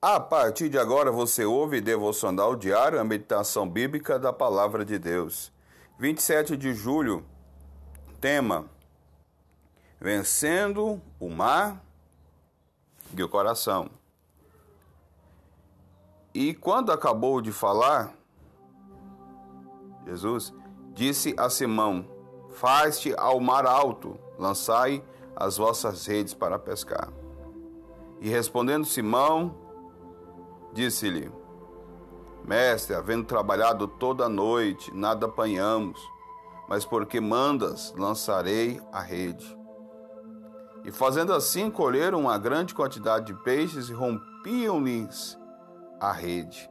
A partir de agora você ouve Devocional Diário, a meditação bíblica da Palavra de Deus. 27 de julho, tema: Vencendo o mar e o coração. E quando acabou de falar, Jesus disse a Simão: Faz-te ao mar alto, lançai as vossas redes para pescar. E respondendo Simão, Disse-lhe: Mestre, havendo trabalhado toda a noite, nada apanhamos, mas porque mandas, lançarei a rede. E fazendo assim, colheram uma grande quantidade de peixes e rompiam-lhes a rede.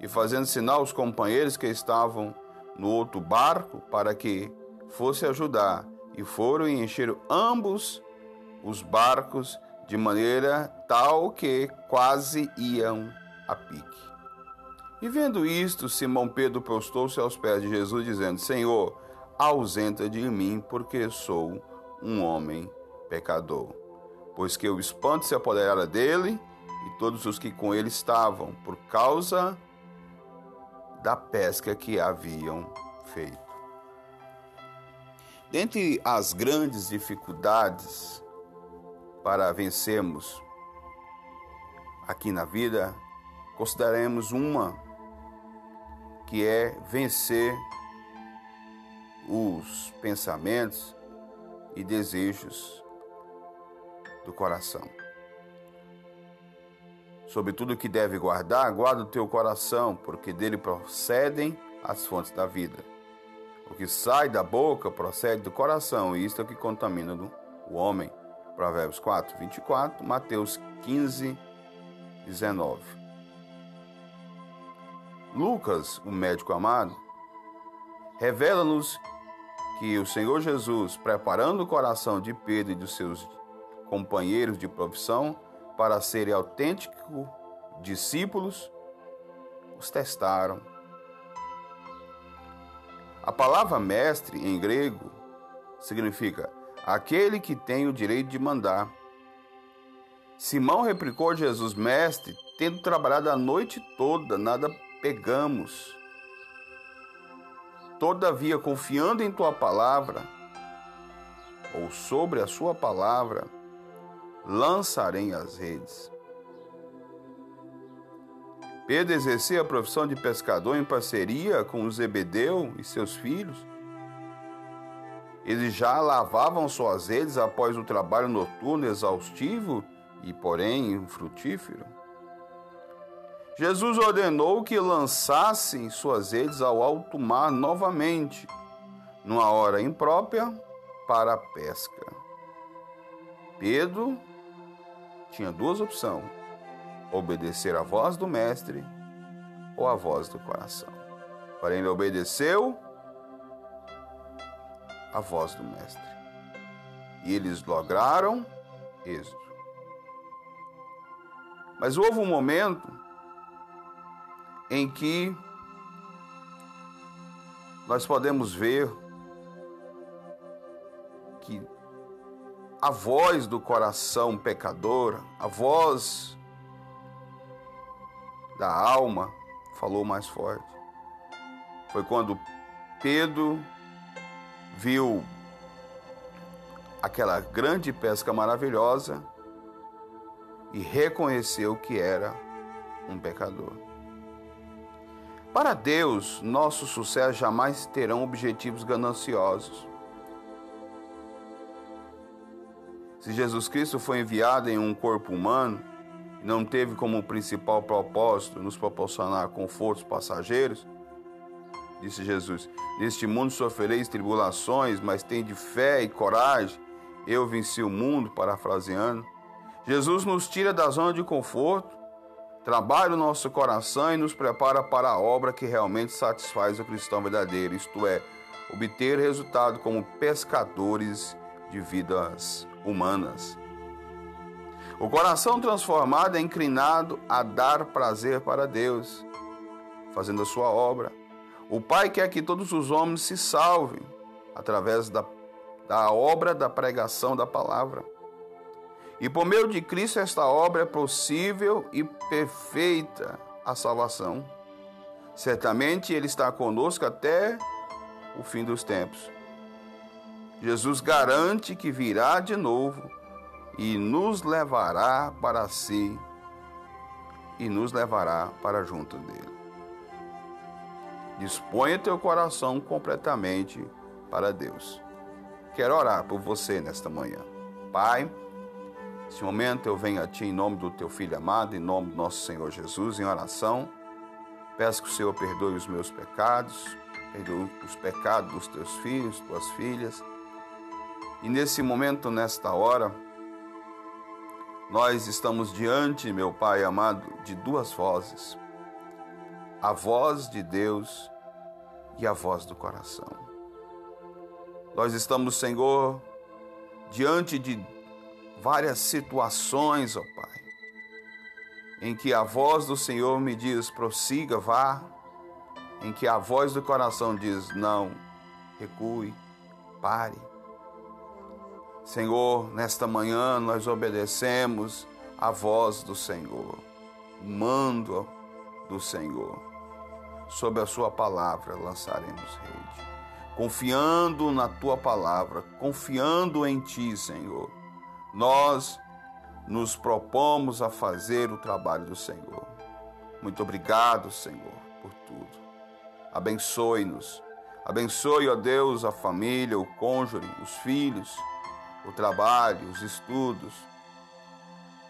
E fazendo sinal aos companheiros que estavam no outro barco para que fosse ajudar, e foram e encheram ambos os barcos de maneira tal que quase iam a pique. E vendo isto, Simão Pedro prostou-se aos pés de Jesus, dizendo: Senhor, ausenta de mim, porque sou um homem pecador. Pois que o espanto se apoderara dele e todos os que com ele estavam, por causa da pesca que haviam feito. Dentre as grandes dificuldades para vencermos aqui na vida, consideremos uma que é vencer os pensamentos e desejos do coração. Sobre tudo que deve guardar, guarda o teu coração, porque dele procedem as fontes da vida. O que sai da boca procede do coração, e isto é o que contamina o homem. Provérbios 4, 24, Mateus 15, 19. Lucas, o médico amado, revela-nos que o Senhor Jesus, preparando o coração de Pedro e dos seus companheiros de profissão para serem autênticos discípulos, os testaram. A palavra mestre em grego significa aquele que tem o direito de mandar. Simão replicou a Jesus: Mestre, tendo trabalhado a noite toda, nada pegamos. Todavia, confiando em tua palavra, ou sobre a sua palavra, lançarei as redes. Pedro exercia a profissão de pescador em parceria com Zebedeu e seus filhos eles já lavavam suas redes após o trabalho noturno exaustivo e, porém, infrutífero. Jesus ordenou que lançassem suas redes ao alto mar novamente, numa hora imprópria para a pesca. Pedro tinha duas opções: obedecer à voz do Mestre ou à voz do coração. Porém, ele obedeceu a voz do Mestre. E eles lograram êxito. Mas houve um momento em que nós podemos ver que a voz do coração pecador, a voz da alma, falou mais forte. Foi quando Pedro viu aquela grande pesca maravilhosa e reconheceu que era um pecador. Para Deus, nosso sucesso jamais terão objetivos gananciosos. Se Jesus Cristo foi enviado em um corpo humano e não teve como principal propósito nos proporcionar confortos passageiros, disse Jesus. Neste mundo sofrereis tribulações, mas tende fé e coragem. Eu venci o mundo, parafraseando. Jesus nos tira da zona de conforto, trabalha o nosso coração e nos prepara para a obra que realmente satisfaz o cristão verdadeiro, isto é, obter resultado como pescadores de vidas humanas. O coração transformado é inclinado a dar prazer para Deus, fazendo a sua obra. O Pai quer que todos os homens se salvem através da, da obra da pregação da palavra. E por meio de Cristo, esta obra é possível e perfeita a salvação. Certamente Ele está conosco até o fim dos tempos. Jesus garante que virá de novo e nos levará para si e nos levará para junto dele. Disponha teu coração completamente para Deus. Quero orar por você nesta manhã. Pai, neste momento eu venho a Ti em nome do Teu Filho amado, em nome do nosso Senhor Jesus, em oração. Peço que o Senhor perdoe os meus pecados, perdoe os pecados dos Teus filhos, Tuas filhas. E nesse momento, nesta hora, nós estamos diante, meu Pai amado, de duas vozes: a voz de Deus e a voz do coração. Nós estamos, Senhor, diante de várias situações, ó Pai, em que a voz do Senhor me diz: prossiga, vá, em que a voz do coração diz: não, recue, pare. Senhor, nesta manhã nós obedecemos a voz do Senhor, o mando do Senhor. Sob a Sua palavra lançaremos rede, confiando na Tua palavra, confiando em Ti, Senhor. Nós nos propomos a fazer o trabalho do Senhor. Muito obrigado, Senhor, por tudo. Abençoe-nos. Abençoe, ó Deus, a família, o cônjuge, os filhos o trabalho, os estudos.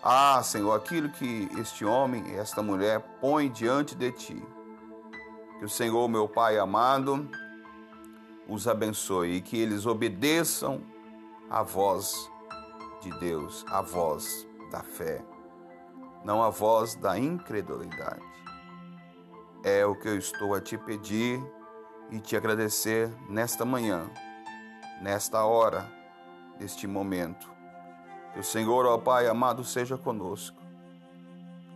Ah, Senhor, aquilo que este homem e esta mulher põe diante de ti. Que o Senhor, meu Pai amado, os abençoe e que eles obedeçam à voz de Deus, à voz da fé, não à voz da incredulidade. É o que eu estou a te pedir e te agradecer nesta manhã, nesta hora neste momento. Que o Senhor, ó Pai amado, seja conosco.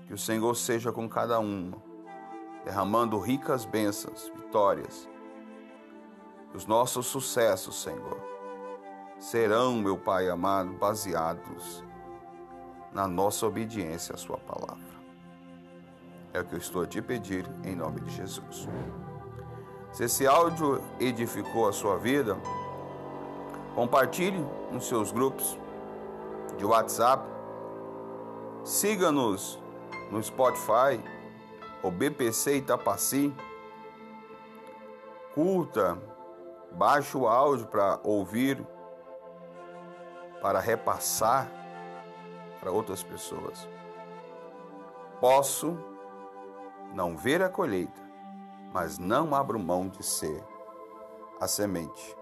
Que o Senhor seja com cada um, derramando ricas bênçãos, vitórias. Os nossos sucessos, Senhor, serão, meu Pai amado, baseados na nossa obediência à Sua palavra. É o que eu estou a te pedir em nome de Jesus. Se esse áudio edificou a sua vida, Compartilhe nos seus grupos de WhatsApp. Siga-nos no Spotify, o BPC Itapaci. Curta, baixe o áudio para ouvir, para repassar para outras pessoas. Posso não ver a colheita, mas não abro mão de ser a semente